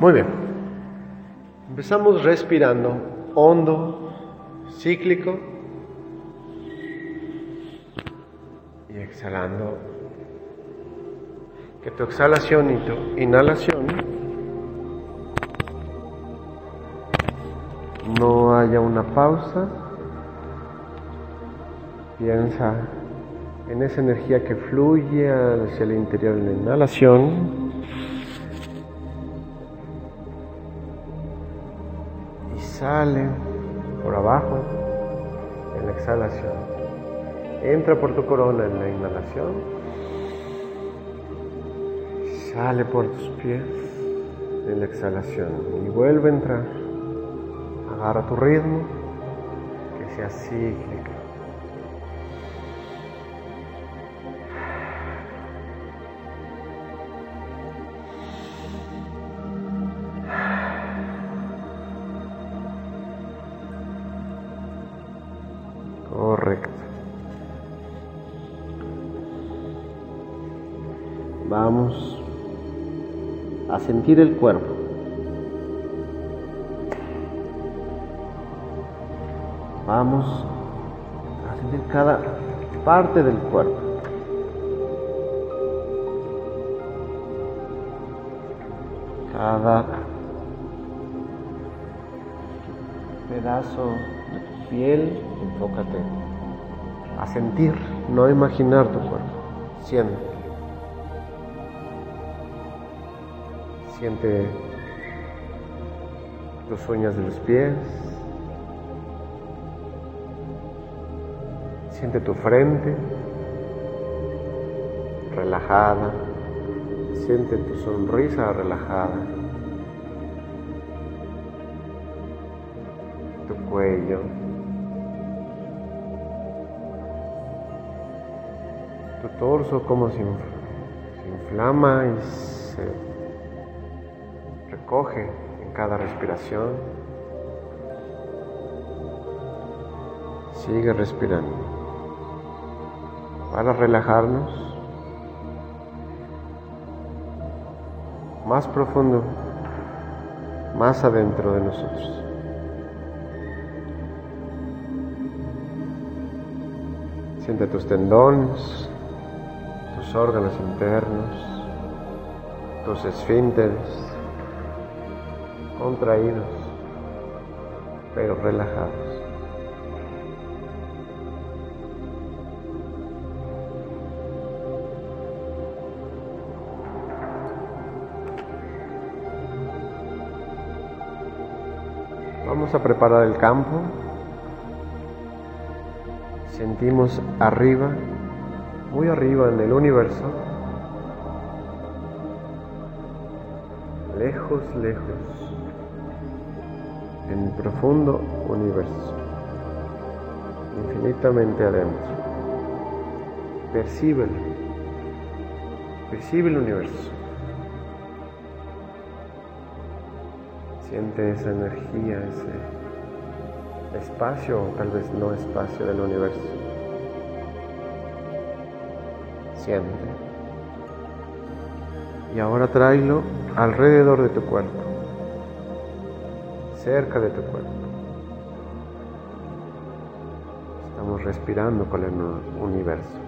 Muy bien. Empezamos respirando hondo, cíclico y exhalando. Que tu exhalación y tu inhalación no haya una pausa. Piensa en esa energía que fluye hacia el interior en la inhalación sale por abajo en la exhalación. Entra por tu corona en la inhalación. Sale por tus pies en la exhalación. Y vuelve a entrar. Agarra tu ritmo, que sea cíclica. Sentir el cuerpo. Vamos a sentir cada parte del cuerpo. Cada pedazo de tu piel, enfócate a sentir, no a imaginar tu cuerpo. Siente. Siente tus uñas de los pies. Siente tu frente relajada. Siente tu sonrisa relajada. Tu cuello. Tu torso como se inflama y se recoge en cada respiración. Sigue respirando. Para relajarnos más profundo, más adentro de nosotros. Siente tus tendones, tus órganos internos, tus esfínteres contraídos, pero relajados. Vamos a preparar el campo. Sentimos arriba, muy arriba en el universo, lejos, lejos, en el profundo universo, infinitamente adentro. Percíbelo, percibe el universo. Siente esa energía, ese espacio, o tal vez no espacio del universo. Siente. Y ahora tráelo alrededor de tu cuerpo, cerca de tu cuerpo. Estamos respirando con el universo.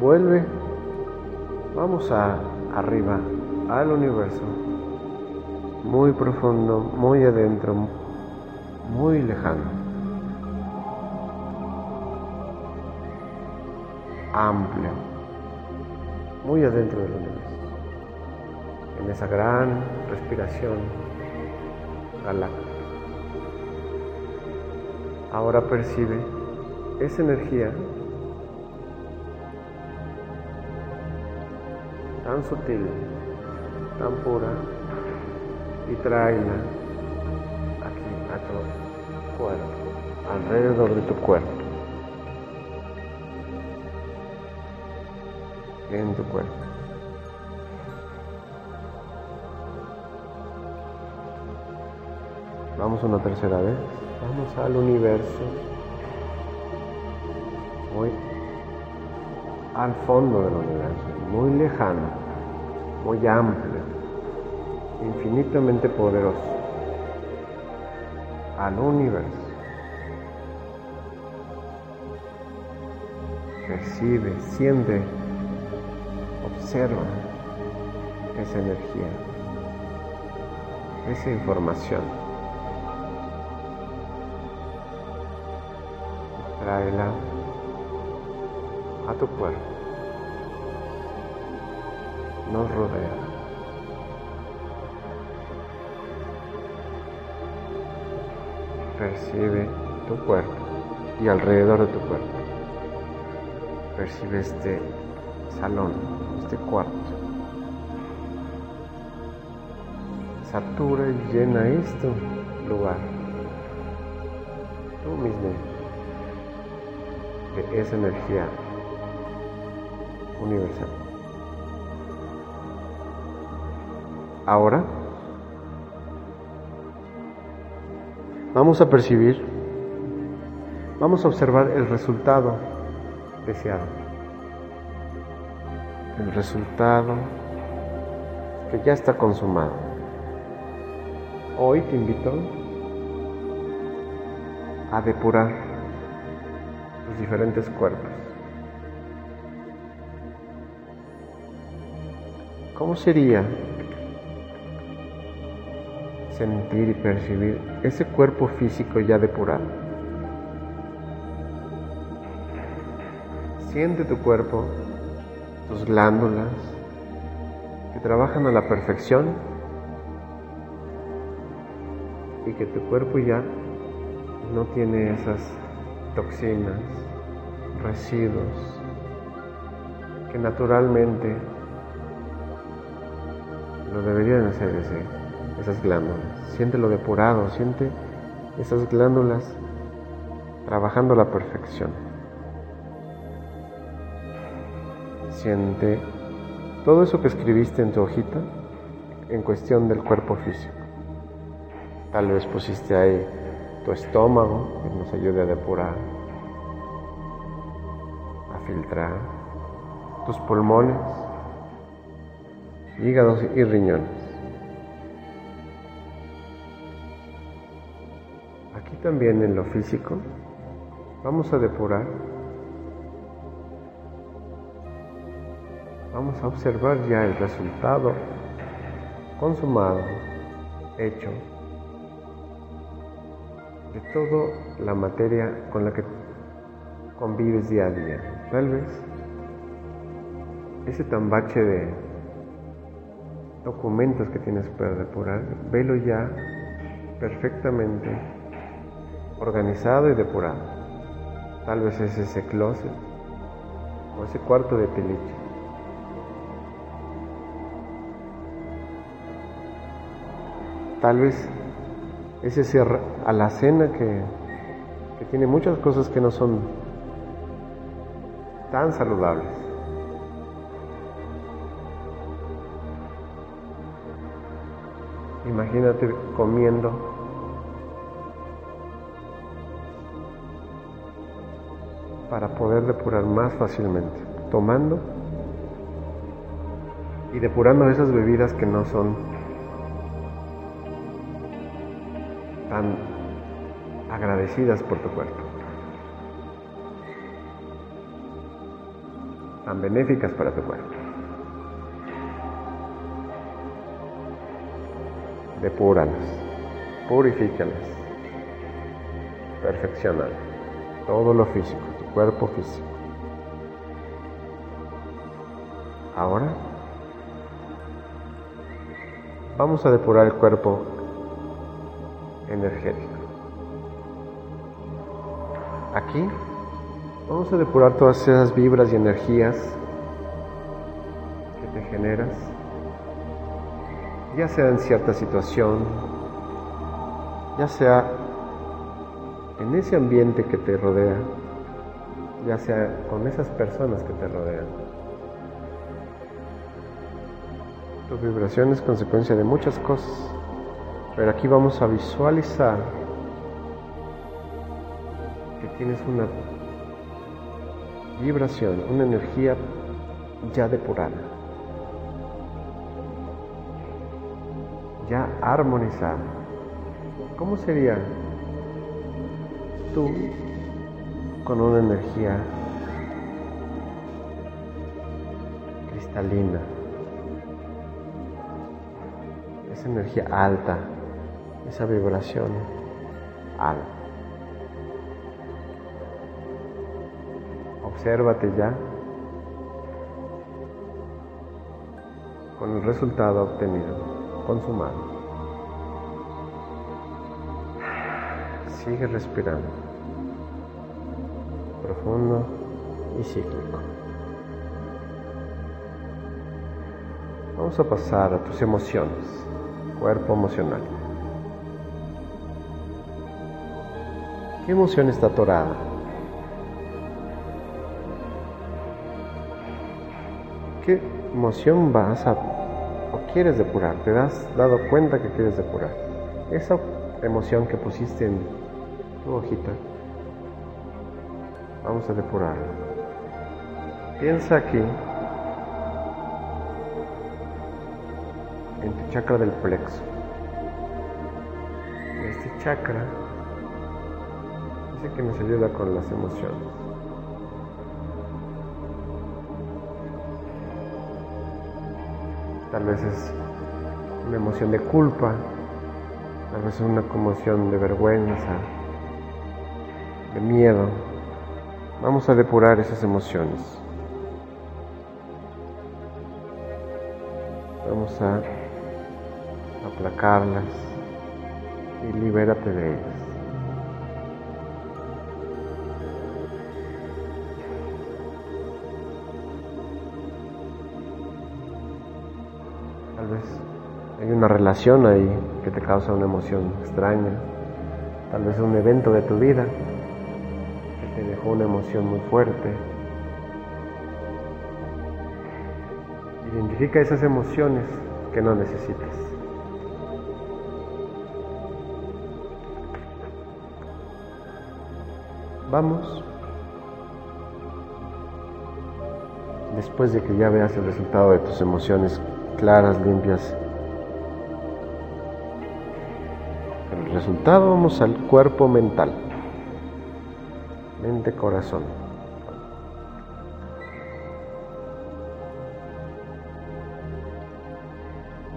Vuelve, vamos a arriba, al universo, muy profundo, muy adentro, muy lejano. Amplio, muy adentro del universo, en esa gran respiración galáctica. Ahora percibe esa energía tan sutil, tan pura, y tráela aquí a tu cuerpo, alrededor de tu cuerpo. En tu cuerpo. Vamos una tercera vez. Vamos al universo. muy al fondo del universo, muy lejano, muy amplio, infinitamente poderoso, al universo. Percibe, siente, observa esa energía, esa información. Tráela a tu cuerpo. Nos rodea. Percibe tu cuerpo y alrededor de tu cuerpo. Percibe este salón, este cuarto. Satura y llena este lugar. Tú mismo de esa energía universal. Ahora vamos a percibir, vamos a observar el resultado deseado. El resultado que ya está consumado. Hoy te invito a depurar los diferentes cuerpos. ¿Cómo sería sentir y percibir ese cuerpo físico ya depurado? Siente tu cuerpo, tus glándulas, que trabajan a la perfección y que tu cuerpo ya no tiene esas toxinas, residuos que naturalmente lo deberían hacer ese, esas glándulas. Siente lo depurado, siente esas glándulas trabajando a la perfección. Siente todo eso que escribiste en tu hojita en cuestión del cuerpo físico. Tal vez pusiste ahí tu estómago que nos ayude a depurar, a filtrar, tus pulmones, hígados y riñones. Aquí también en lo físico vamos a depurar, vamos a observar ya el resultado consumado, hecho de toda la materia con la que convives día a día. Tal vez ese tambache de documentos que tienes para depurar, velo ya perfectamente organizado y depurado. Tal vez es ese closet o ese cuarto de tiliche. Tal vez es ese alacena que, que tiene muchas cosas que no son tan saludables. Imagínate comiendo para poder depurar más fácilmente, tomando y depurando esas bebidas que no son tan agradecidas por tu cuerpo, tan benéficas para tu cuerpo. Depúralas, purifícalas, perfeccionalas, todo lo físico, tu cuerpo físico. Ahora vamos a depurar el cuerpo energético. Aquí vamos a depurar todas esas vibras y energías que te generas, ya sea en cierta situación, ya sea en ese ambiente que te rodea, ya sea con esas personas que te rodean. Tu vibración es consecuencia de muchas cosas. Pero aquí vamos a visualizar que tienes una vibración, una energía ya depurada, ya armonizada. ¿Cómo sería tú con una energía cristalina? Esa energía alta, esa vibración alta. Obsérvate ya con el resultado obtenido, consumado. Sigue respirando, profundo y cíclico. Vamos a pasar a tus emociones, cuerpo emocional. ¿Qué emoción está atorada? ¿Qué emoción vas a o quieres depurar? ¿Te has dado cuenta que quieres depurar? Esa emoción que pusiste en tu hojita, vamos a depurarla. Piensa aquí en tu chakra del plexo. Este chakra que nos ayuda con las emociones. Tal vez es una emoción de culpa, tal vez es una emoción de vergüenza, de miedo. Vamos a depurar esas emociones. Vamos a aplacarlas y libérate de ellas. Una relación ahí que te causa una emoción extraña. Tal vez un evento de tu vida que te dejó una emoción muy fuerte. Identifica esas emociones que no necesitas. Vamos. Después de que ya veas el resultado de tus emociones claras, limpias. Resultado vamos al cuerpo mental. Mente, corazón.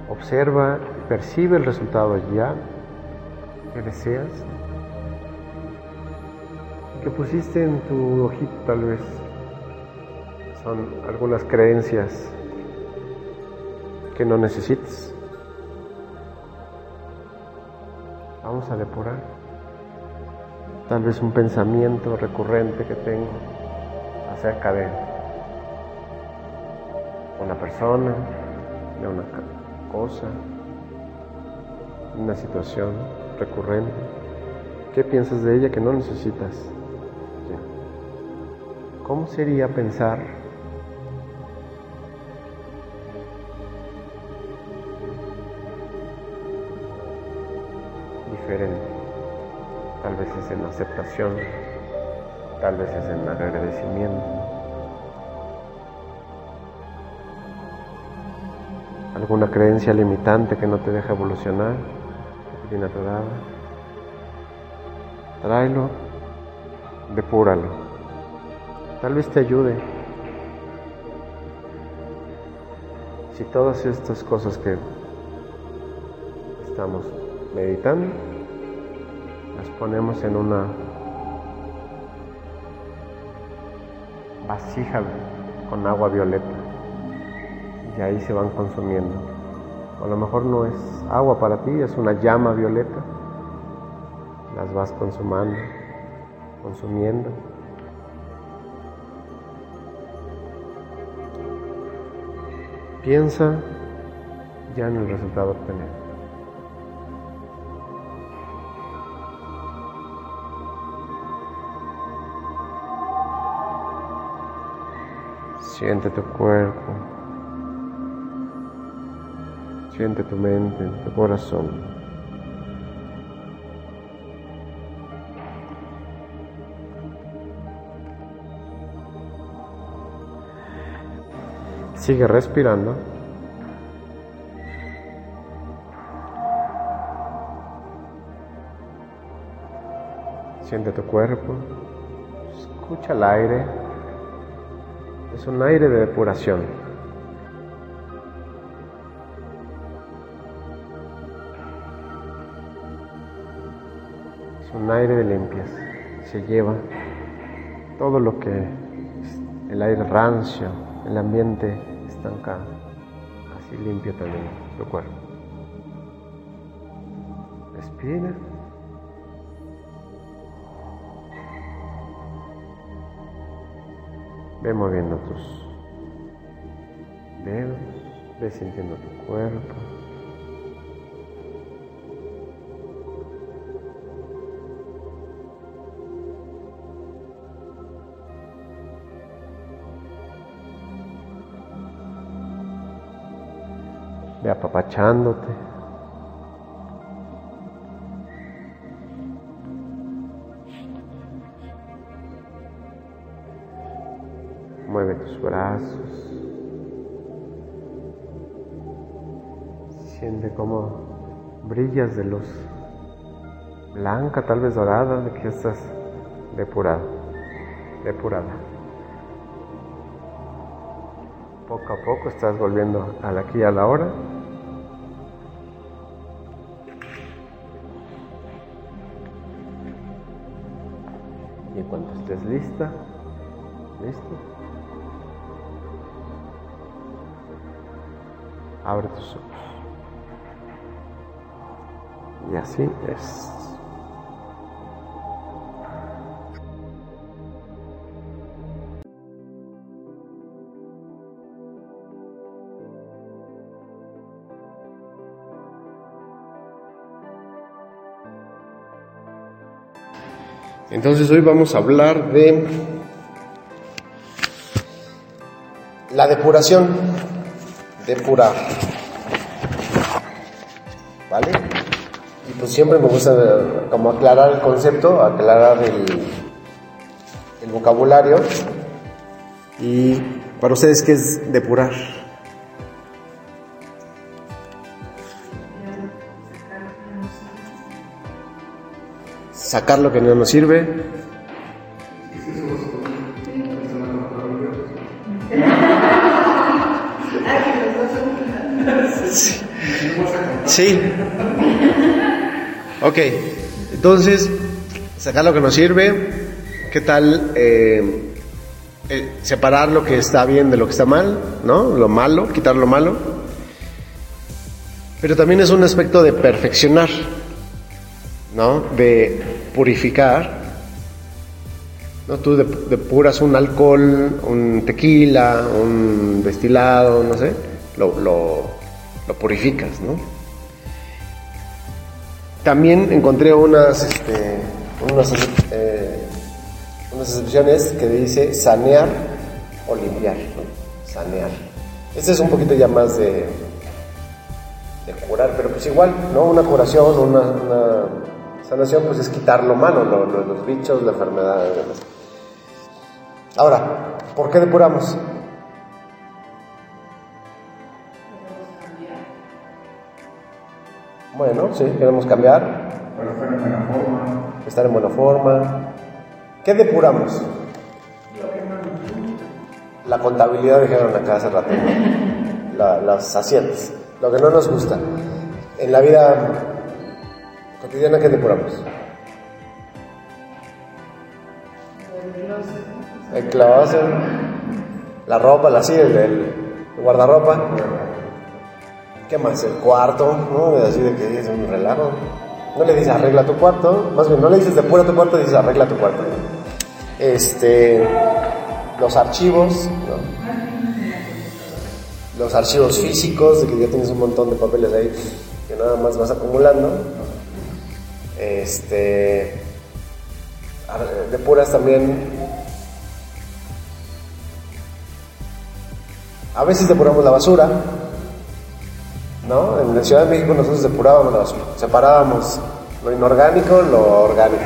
Observa, percibe el resultado ya que deseas que pusiste en tu ojito tal vez son algunas creencias que no necesites. A depurar. Tal vez un pensamiento recurrente que tengo acerca de una persona, de una cosa, una situación recurrente. ¿Qué piensas de ella que no necesitas? ¿Cómo sería pensar Tal vez es en aceptación, tal vez es en agradecimiento. alguna creencia limitante que no te deja evolucionar, que te atorada. Tráelo, depúralo. Tal vez te ayude. Si todas estas cosas que estamos meditando, ponemos en una vasija con agua violeta y ahí se van consumiendo. a lo mejor no es agua para ti, es una llama violeta. Las vas consumando, consumiendo. Piensa ya en el resultado obtenido. Siente tu cuerpo, siente tu mente, tu corazón. Sigue respirando. Siente tu cuerpo. Escucha el aire. Es un aire de depuración. Es un aire de limpias. Se lleva todo lo que el aire rancio, el ambiente estancado. Así limpia también tu cuerpo. Respira. Ve moviendo tus dedos, ve sintiendo tu cuerpo. Ve apapachándote. Mueve tus brazos. Siente como brillas de luz blanca, tal vez dorada, de que estás depurado, depurada. Poco a poco estás volviendo al aquí y a la hora. Y en cuanto estés lista, listo, abre tus ojos. Y así es. Entonces hoy vamos a hablar de la depuración, depurar. ¿Vale? Y pues siempre me gusta como aclarar el concepto, aclarar el, el vocabulario. Y para ustedes, ¿qué es depurar? sacar lo que no nos sirve. Sí. Ok, entonces, sacar lo que nos sirve. ¿Qué tal eh, eh, separar lo que está bien de lo que está mal? ¿No? Lo malo, quitar lo malo. Pero también es un aspecto de perfeccionar. ¿no? De purificar. ¿no? Tú depuras un alcohol, un tequila, un destilado, no sé, lo, lo, lo purificas, ¿no? También encontré unas, este, unas, eh, unas excepciones que dice sanear o limpiar. Sanear. Este es un poquito ya más de, de curar, pero pues igual, ¿no? Una curación, una, una Sanación pues es quitar lo malo, lo, lo, los bichos, la enfermedad demás. Ahora, ¿por qué depuramos? Bueno, sí, queremos cambiar. Para estar en buena forma. Estar en buena forma. ¿Qué depuramos? La contabilidad dijeron acá hace rato. La, las haciendas. Lo que no nos gusta. En la vida cotidiana, ¿qué depuramos? El closet, la ropa, la silla, el, el guardarropa. ¿Qué más? El cuarto, ¿no? Así de que es un relajo. No le dices arregla tu cuarto, más bien no le dices depura tu cuarto, dices arregla tu cuarto. Este, los archivos, ¿no? los archivos físicos, de que ya tienes un montón de papeles ahí que nada más vas acumulando. Este, depuras también. A veces depuramos la basura, ¿no? En la Ciudad de México nosotros depurábamos basura, separábamos lo inorgánico, lo orgánico.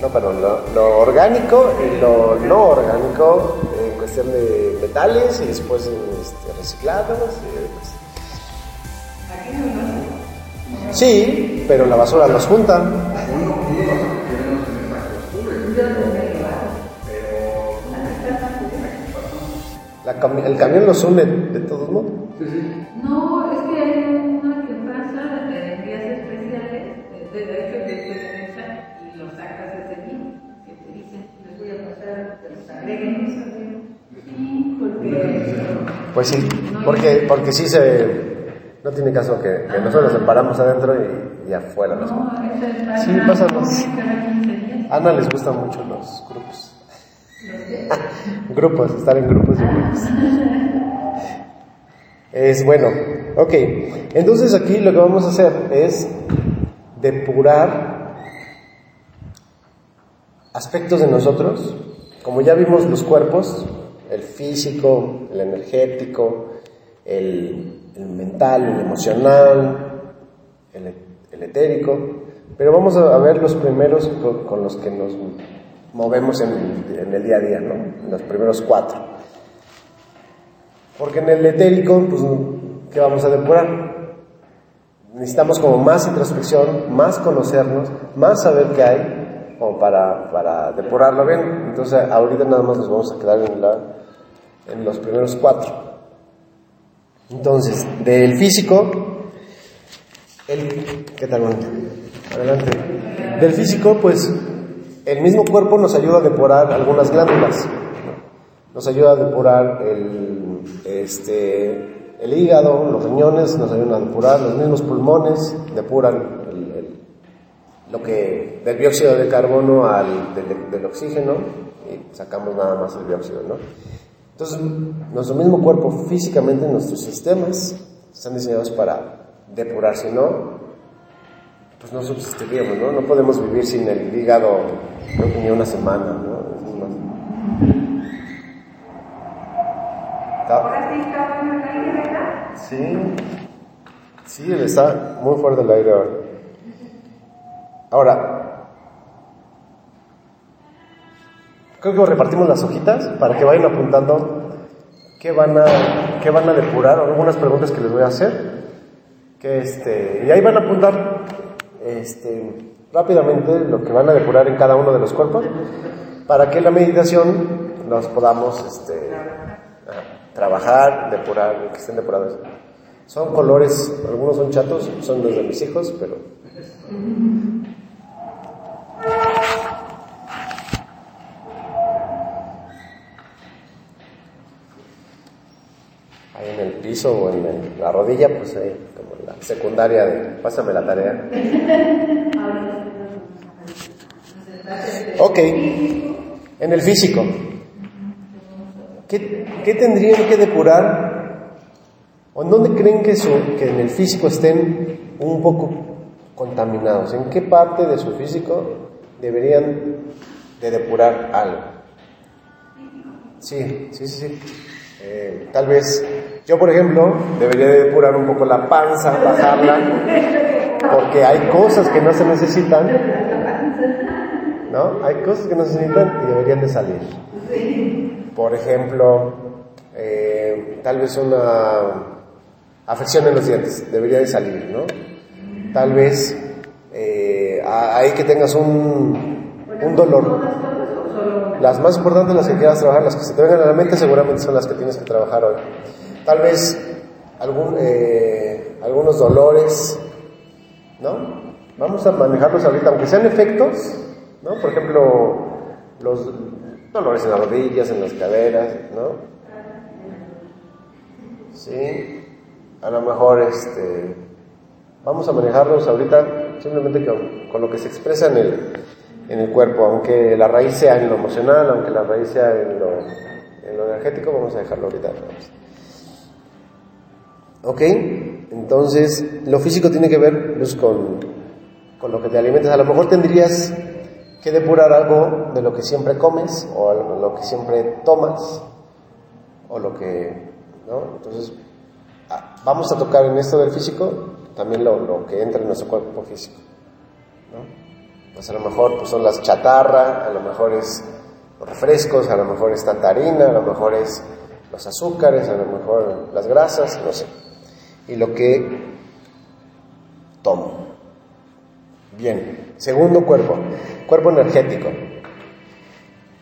No, perdón, lo, orgánico y lo no orgánico en cuestión de metales y después en este, reciclados. y. Sí, pero la basura los junta. Uno, uno los queremos en esa costumbre. Yo no me lo hago. Pero La el camión los une de todos modos. Sí, sí. No, es que hay una que pasa de días especiales, de, de de hecho de pertenencia, y lo sacas desde aquí, que te dicen, les voy a pasar, que los agreguen eso. Sí, porque... Pues sí, porque, porque sí se... No tiene caso que, que nosotros nos separamos adentro y, y afuera. los- No, es Sí, pasa más. cada 15 días. A Ana les gustan mucho los grupos. Los Grupos, estar en grupos y grupos. Es bueno. Ok, entonces aquí lo que vamos a hacer es depurar aspectos de nosotros. Como ya vimos los cuerpos, el físico, el energético, el, mental, el emocional, el, etérico, pero vamos a, ver los primeros con, los que nos movemos en en el día a día, ¿no? Los primeros cuatro. Porque en el etérico, pues, ¿qué vamos a depurar? Necesitamos como más introspección, más conocernos, más saber qué hay, como para, para depurarlo bien. Entonces, ahorita nada más nos vamos a quedar en, la, en los primeros cuatro. Entonces, del físico, el, ¿qué tal, Mónica? Adelante. Del físico, pues, el mismo cuerpo nos ayuda a depurar algunas glándulas. ¿no? Nos ayuda a depurar el, este, el hígado, los riñones nos ayudan a depurar, los mismos pulmones depuran lo que del dióxido de carbono al del, del oxígeno y sacamos nada más el dióxido, ¿no? Entonces, nuestro mismo cuerpo físicamente, nuestros sistemas están diseñados para depurar, si no, pues no subsistiríamos, ¿no? No podemos vivir sin el hígado, creo que ni una semana, ¿no? Ahora sí está. Sí, sí, está muy fuerte el aire ahora. Ahora, creo que repartimos las hojitas para que vayan apuntando qué van a, qué van a depurar, algunas preguntas que les voy a hacer. Que este, y ahí van a apuntar este, rápidamente lo que van a depurar en cada uno de los cuerpos para que la meditación nos podamos este, trabajar, depurar, que estén depurados. Son colores, algunos son chatos, son los de mis hijos, pero... Ahí en el piso o en la rodilla, pues ahí, como la secundaria de pásame la tarea. Ok, en el físico. ¿Qué, tendrían que depurar? ¿O en dónde creen que, su- que en el físico estén un poco contaminados? ¿En qué parte de su físico deberían de depurar algo? Sí, sí, sí, sí. Eh, tal vez yo, por ejemplo, debería de depurar un poco la panza, bajarla, porque hay cosas que no se necesitan, ¿no? Hay cosas que no se necesitan y deberían de salir. Por ejemplo, eh, tal vez una afección en los dientes, debería de salir, ¿no? Tal vez eh, ahí que tengas un, un dolor. Las más importantes, las que quieras trabajar, las que se te vengan a la mente, seguramente son las que tienes que trabajar hoy. Tal vez algún, eh, algunos dolores, ¿no? Vamos a manejarlos ahorita, aunque sean efectos, ¿no? Por ejemplo, los dolores en las rodillas, en las caderas, ¿no? Sí, a lo mejor este, vamos a manejarlos ahorita simplemente con, con lo que se expresa en el, en el cuerpo, aunque la raíz sea en lo emocional, aunque la raíz sea en lo, en lo energético, vamos a dejarlo ahorita. ¿Ok? Entonces, lo físico tiene que ver pues, con, con lo que te alimentas. A lo mejor tendrías que depurar algo de lo que siempre comes o lo que siempre tomas o lo que, ¿no? Entonces, ah, vamos a tocar en esto del físico también lo, que entra en nuestro cuerpo físico, ¿no? Pues a lo mejor pues son las chatarra, a lo mejor es los refrescos, a lo mejor es tanta harina, a lo mejor es los azúcares, a lo mejor las grasas, no sé. Y lo que tomo. Bien, segundo cuerpo, cuerpo energético.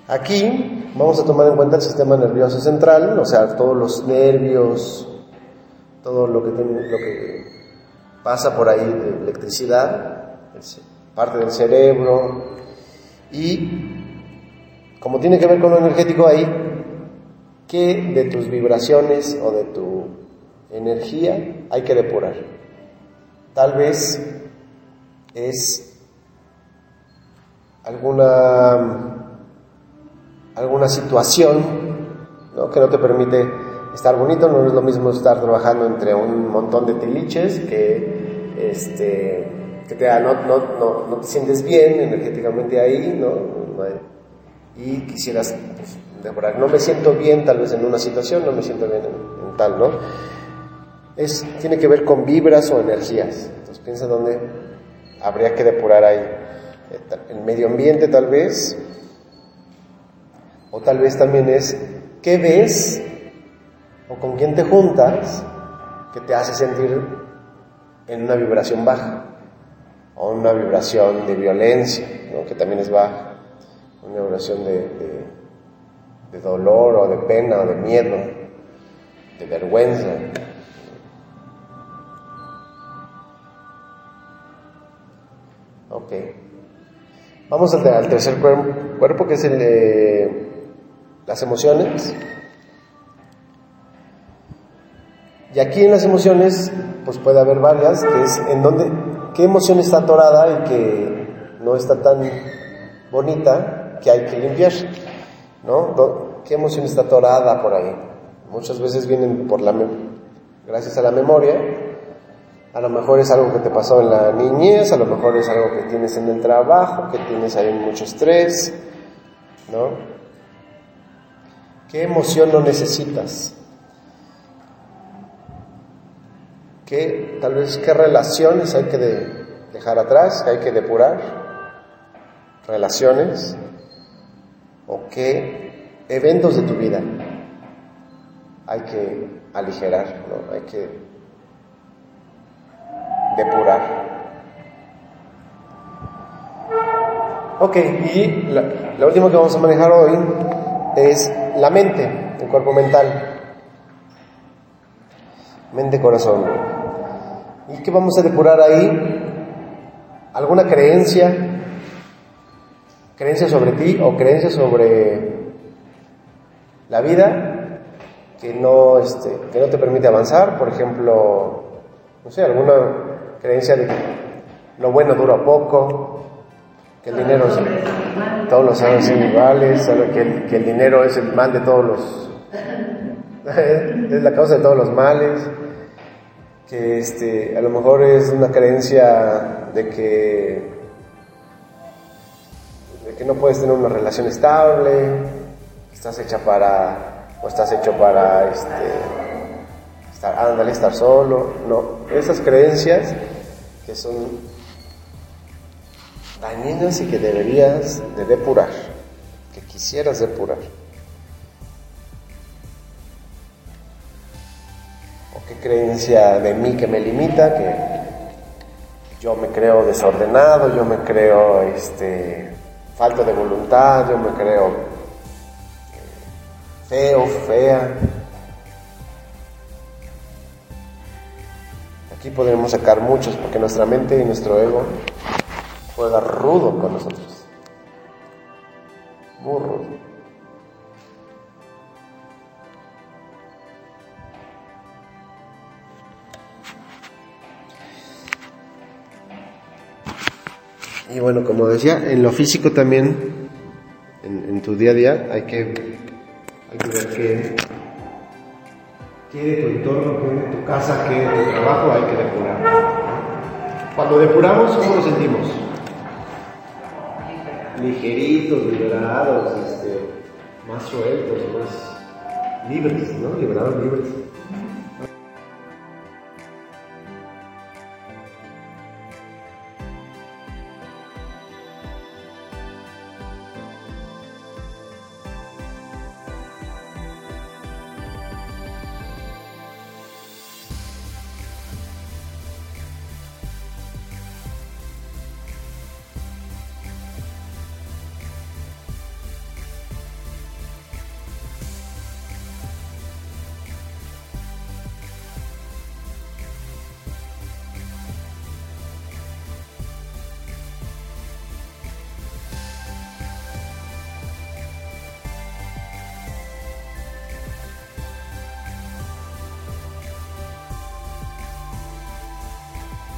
Aquí vamos a tomar en cuenta el sistema nervioso central, o sea, todos los nervios, todo lo que, pasa por ahí de electricidad, parte del cerebro, y como tiene que ver con lo energético ahí, ¿qué de tus vibraciones o de tu energía hay que depurar? Tal vez es alguna alguna situación que no te permite estar bonito, no es lo mismo estar trabajando entre un montón de tiliches que, este, que te, no, no, no, te sientes bien energéticamente ahí, ¿no? y quisieras pues, no me siento bien tal vez en una situación, no me siento bien en, tal, ¿no? Es, tiene que ver con vibras o energías. Entonces piensa dónde habría que depurar ahí. El medio ambiente tal vez, o tal vez también es qué ves o con quién te juntas que te hace sentir en una vibración baja o una vibración de violencia, que también es baja, una vibración de, dolor o de pena o de miedo, de vergüenza. Ok. Vamos al, tercer cuerpo, que es el de las emociones. Y aquí en las emociones, pues puede haber varias, que es en donde, qué emoción está atorada y que no está tan bonita que hay que limpiar, ¿no? ¿Qué emoción está atorada por ahí? Muchas veces vienen por la, gracias a la memoria, a lo mejor es algo que te pasó en la niñez, a lo mejor es algo que tienes en el trabajo, que tienes ahí mucho estrés, ¿no? ¿Qué emoción no necesitas? ¿Qué, tal vez, qué relaciones hay que dejar atrás, que hay que depurar? ¿Relaciones? ¿O qué eventos de tu vida hay que aligerar, ¿no? hay que depurar? Ok, y la, la última que vamos a manejar hoy es la mente, el cuerpo mental. Mente, corazón. ¿Y qué vamos a depurar ahí? ¿Alguna creencia? ¿Creencia sobre ti o creencia sobre la vida que no, este, que no te permite avanzar? Por ejemplo, no sé, alguna creencia de que lo bueno dura poco, que el dinero es, todos los años son iguales, que el, que el dinero es el mal de todos los, es la causa de todos los males, que este, a lo mejor es una creencia de que, de que no puedes tener una relación estable, estás hecha para, o estás hecho para, este, estar, ándale, estar solo, no, esas creencias que son dañinas y que deberías de depurar, que quisieras depurar. ¿O qué creencia de mí que me limita, que yo me creo desordenado, yo me creo este, falta de voluntad, yo me creo eh, feo, fea. Aquí podemos sacar muchos porque nuestra mente y nuestro ego juega rudo con nosotros. Muy rudo. Y bueno, como decía, en lo físico también, en, tu día a día, hay que, hay que ver qué, tu entorno, qué tu casa, qué tu trabajo hay que depurar. Cuando depuramos, ¿cómo lo sentimos? Ligeritos, liberados, este, más sueltos, más libres, ¿no? Liberados, libres.